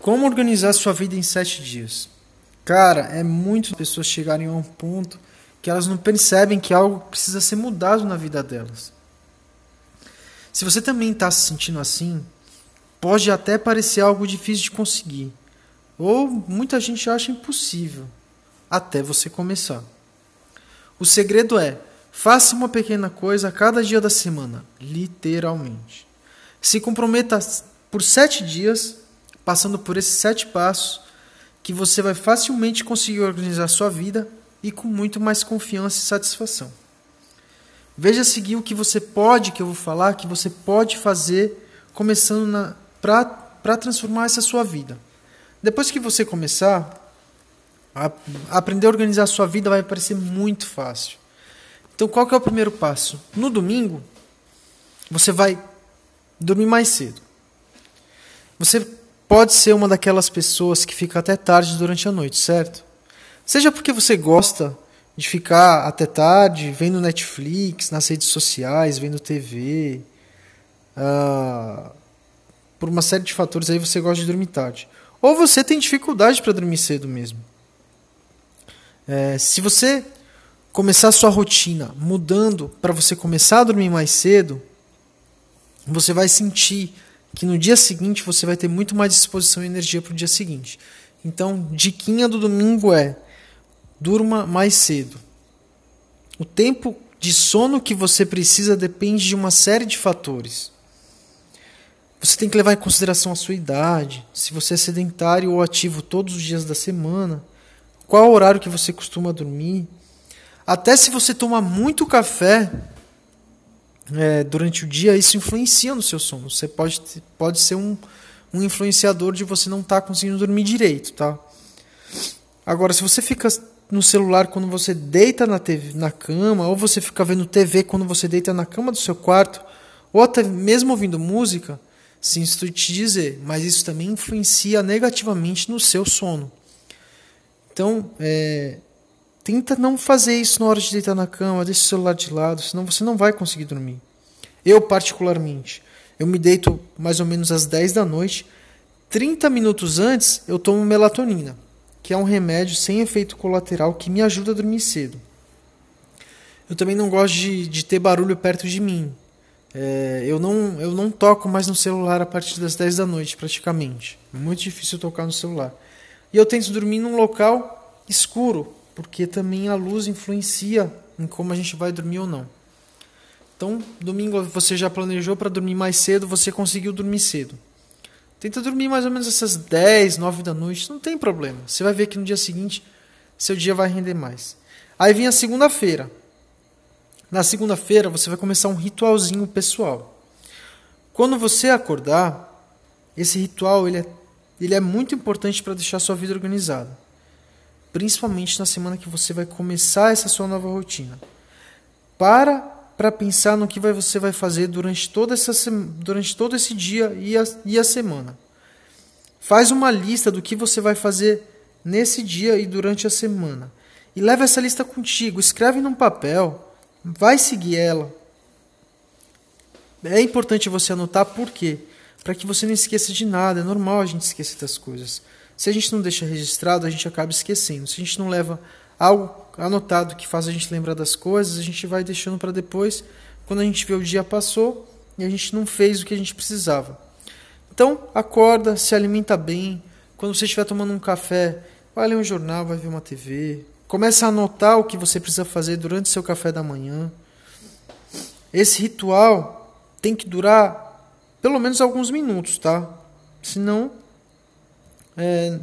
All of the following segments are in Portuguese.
Como organizar sua vida em sete dias? Cara, é muito pessoas chegarem a um ponto que elas não percebem que algo precisa ser mudado na vida delas. Se você também está se sentindo assim, pode até parecer algo difícil de conseguir, ou muita gente acha impossível, até você começar. O segredo é: faça uma pequena coisa a cada dia da semana, literalmente. Se comprometa por sete dias passando por esses sete passos, que você vai facilmente conseguir organizar sua vida e com muito mais confiança e satisfação. Veja seguir o que você pode, que eu vou falar, que você pode fazer, começando para transformar essa sua vida. Depois que você começar a aprender a organizar a sua vida, vai parecer muito fácil. Então, qual que é o primeiro passo? No domingo, você vai dormir mais cedo. Você pode ser uma daquelas pessoas que fica até tarde durante a noite, certo? Seja porque você gosta de ficar até tarde vendo Netflix, nas redes sociais, vendo TV, uh, ah, por uma série de fatores aí você gosta de dormir tarde. Ou você tem dificuldade para dormir cedo mesmo. É, se você começar a sua rotina mudando para você começar a dormir mais cedo, você vai sentir que no dia seguinte você vai ter muito mais disposição e energia para o dia seguinte. Então, diquinha do domingo é: durma mais cedo. O tempo de sono que você precisa depende de uma série de fatores. Você tem que levar em consideração a sua idade, se você é sedentário ou ativo todos os dias da semana, qual horário que você costuma dormir. Até se você toma muito café, é, durante o dia, isso influencia no seu sono. Você pode, pode ser um, um influenciador de você não estar tá conseguindo dormir direito, tá? Agora, se você fica no celular quando você deita na, TV, na cama, ou você fica vendo TV quando você deita na cama do seu quarto, ou até mesmo ouvindo música, sinto te dizer, mas isso também influencia negativamente no seu sono. Então, é, Tenta não fazer isso na hora de deitar na cama, deixa o celular de lado, senão você não vai conseguir dormir. Eu, particularmente, eu me deito mais ou menos às 10 da noite. 30 minutos antes, eu tomo melatonina, que é um remédio sem efeito colateral que me ajuda a dormir cedo. Eu também não gosto de, de ter barulho perto de mim. É, eu, não, eu não toco mais no celular a partir das 10 da noite, praticamente. É muito difícil tocar no celular. E eu tento dormir num local escuro, porque também a luz influencia em como a gente vai dormir ou não. Então, domingo você já planejou para dormir mais cedo, você conseguiu dormir cedo. Tenta dormir mais ou menos essas 10, 9 da noite, não tem problema. Você vai ver que no dia seguinte seu dia vai render mais. Aí vem a segunda-feira. Na segunda-feira você vai começar um ritualzinho pessoal. Quando você acordar, esse ritual ele é, ele é muito importante para deixar sua vida organizada principalmente na semana que você vai começar essa sua nova rotina. Para para pensar no que vai, você vai fazer durante, toda essa, durante todo esse dia e a, e a semana. Faz uma lista do que você vai fazer nesse dia e durante a semana. E leva essa lista contigo, escreve num papel, vai seguir ela. É importante você anotar por quê? Para que você não esqueça de nada. É normal a gente esquecer das coisas. Se a gente não deixa registrado, a gente acaba esquecendo. Se a gente não leva algo anotado que faz a gente lembrar das coisas, a gente vai deixando para depois, quando a gente vê o dia passou e a gente não fez o que a gente precisava. Então, acorda, se alimenta bem. Quando você estiver tomando um café, vai ler um jornal, vai ver uma TV. Começa a anotar o que você precisa fazer durante seu café da manhã. Esse ritual tem que durar pelo menos alguns minutos, tá? Senão é,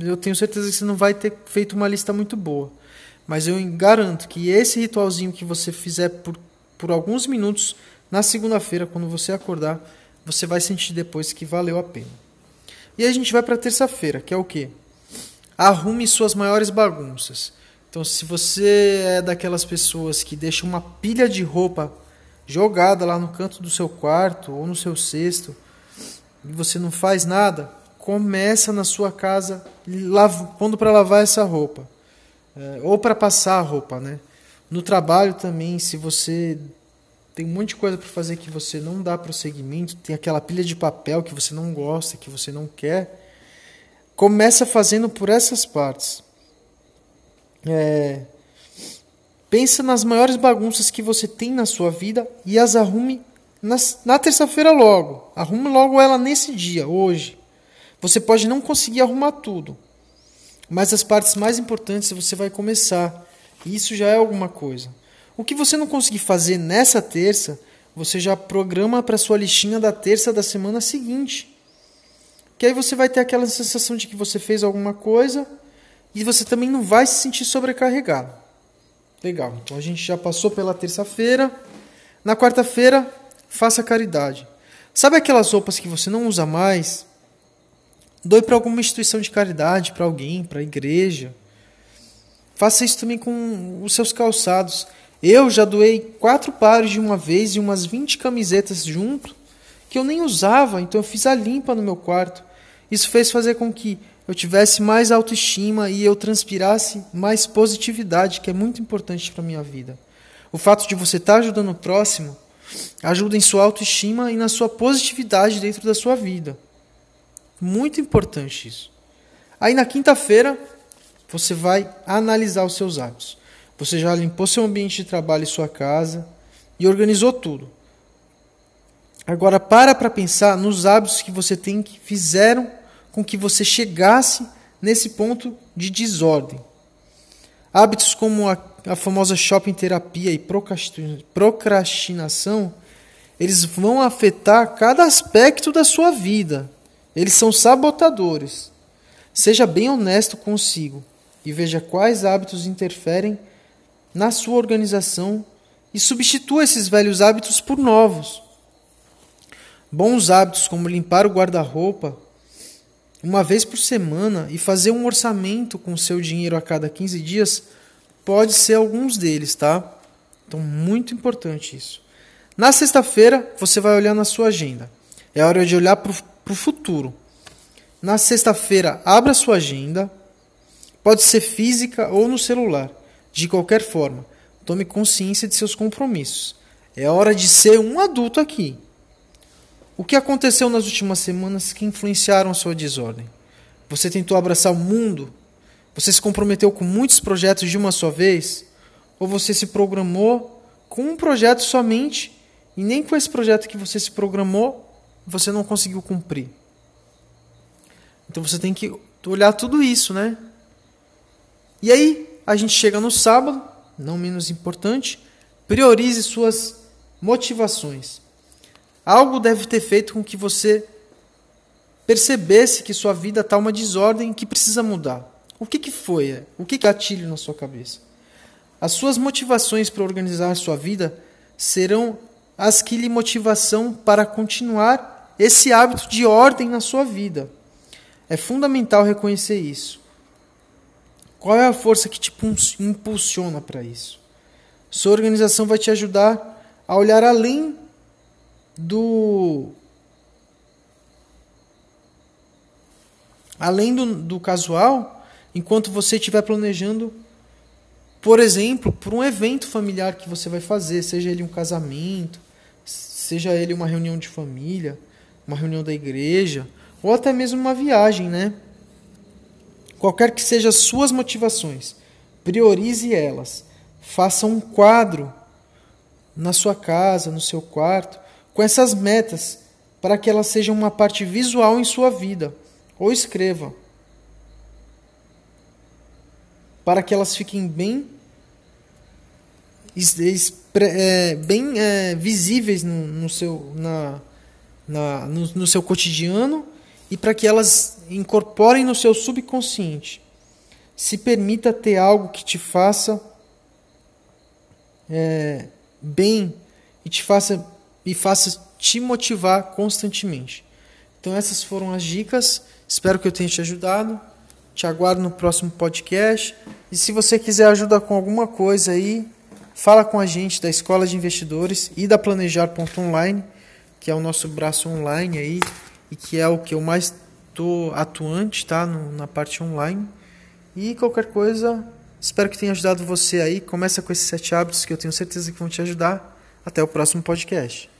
eu tenho certeza que você não vai ter feito uma lista muito boa. Mas eu garanto que esse ritualzinho que você fizer por, por alguns minutos na segunda-feira, quando você acordar, você vai sentir depois que valeu a pena. E aí a gente vai para terça-feira, que é o quê? Arrume suas maiores bagunças. Então, se você é daquelas pessoas que deixa uma pilha de roupa jogada lá no canto do seu quarto ou no seu cesto e você não faz nada, começa na sua casa pondo para lavar essa roupa. É, ou para passar a roupa, né? No trabalho também, se você tem um monte de coisa para fazer que você não dá prosseguimento, tem aquela pilha de papel que você não gosta, que você não quer, Começa fazendo por essas partes. É, pensa nas maiores bagunças que você tem na sua vida e as arrume na terça-feira logo. Arrume logo ela nesse dia, hoje. Você pode não conseguir arrumar tudo, mas as partes mais importantes você vai começar. E isso já é alguma coisa. O que você não conseguir fazer nessa terça, você já programa para sua listinha da terça da semana seguinte. Que aí você vai ter aquela sensação de que você fez alguma coisa e você também não vai se sentir sobrecarregado. Legal. Então a gente já passou pela terça-feira. Na quarta-feira, faça caridade. Sabe aquelas roupas que você não usa mais? Doe para alguma instituição de caridade, para alguém, para a igreja. Faça isso também com os seus calçados. Eu já doei quatro pares de uma vez e umas 20 camisetas junto, que eu nem usava, então eu fiz a limpa no meu quarto. Isso fez fazer com que eu tivesse mais autoestima e eu transpirasse mais positividade, que é muito importante para a minha vida. O fato de você estar tá ajudando o próximo ajuda em sua autoestima e na sua positividade dentro da sua vida. Muito importante isso. Aí na quinta-feira, você vai analisar os seus hábitos. Você já limpou seu ambiente de trabalho e sua casa e organizou tudo. Agora para para pensar nos hábitos que você tem que fizeram com que você chegasse nesse ponto de desordem. Hábitos como a, a famosa shopping terapia e procrastinação, eles vão afetar cada aspecto da sua vida. Eles são sabotadores. Seja bem honesto consigo e veja quais hábitos interferem na sua organização e substitua esses velhos hábitos por novos. Bons hábitos como limpar o guarda-roupa uma vez por semana e fazer um orçamento com seu dinheiro a cada 15 dias pode ser alguns deles, tá? Então, muito importante isso. Na sexta-feira, você vai olhar na sua agenda. É hora de olhar para o futuro. Na sexta-feira, abra sua agenda. Pode ser física ou no celular. De qualquer forma, tome consciência de seus compromissos. É hora de ser um adulto aqui. O que aconteceu nas últimas semanas que influenciaram sua desordem? Você tentou abraçar o mundo? Você se comprometeu com muitos projetos de uma só vez? Ou você se programou com um projeto somente e nem com esse projeto que você se programou você não conseguiu cumprir? Então você tem que olhar tudo isso, né? E aí, a gente chega no sábado, não menos importante, priorize suas motivações. Algo deve ter feito com que você percebesse que sua vida está uma desordem que precisa mudar. O que, que foi? O que, gatilho na sua cabeça? As suas motivações para organizar sua vida serão as que lhe motivação para continuar esse hábito de ordem na sua vida. É fundamental reconhecer isso. Qual é a força que te impulsiona para isso? Sua organização vai te ajudar a olhar além do. Além do, do casual, enquanto você estiver planejando, por exemplo, por um evento familiar que você vai fazer, seja ele um casamento, seja ele uma reunião de família, uma reunião da igreja, ou até mesmo uma viagem, né? Qualquer que sejam as suas motivações, priorize elas. Faça um quadro na sua casa, no seu quarto, com essas metas, para que elas sejam uma parte visual em sua vida. Ou escreva. Para que elas fiquem bem, é, bem é, visíveis no, no seu, na, na, no, no seu cotidiano e para que elas incorporem no seu subconsciente. Se permita ter algo que te faça é, bem e te faça e faça te motivar constantemente. Então essas foram as dicas. Espero que eu tenha te ajudado. Te aguardo no próximo podcast. E se você quiser ajuda com alguma coisa aí, fala com a gente da Escola de Investidores e da Planejar.online, que é o nosso braço online aí e que é o que eu mais estou atuante, tá? No, na parte online. E qualquer coisa, espero que tenha ajudado você aí. Começa com esses sete hábitos que eu tenho certeza que vão te ajudar. Até o próximo podcast.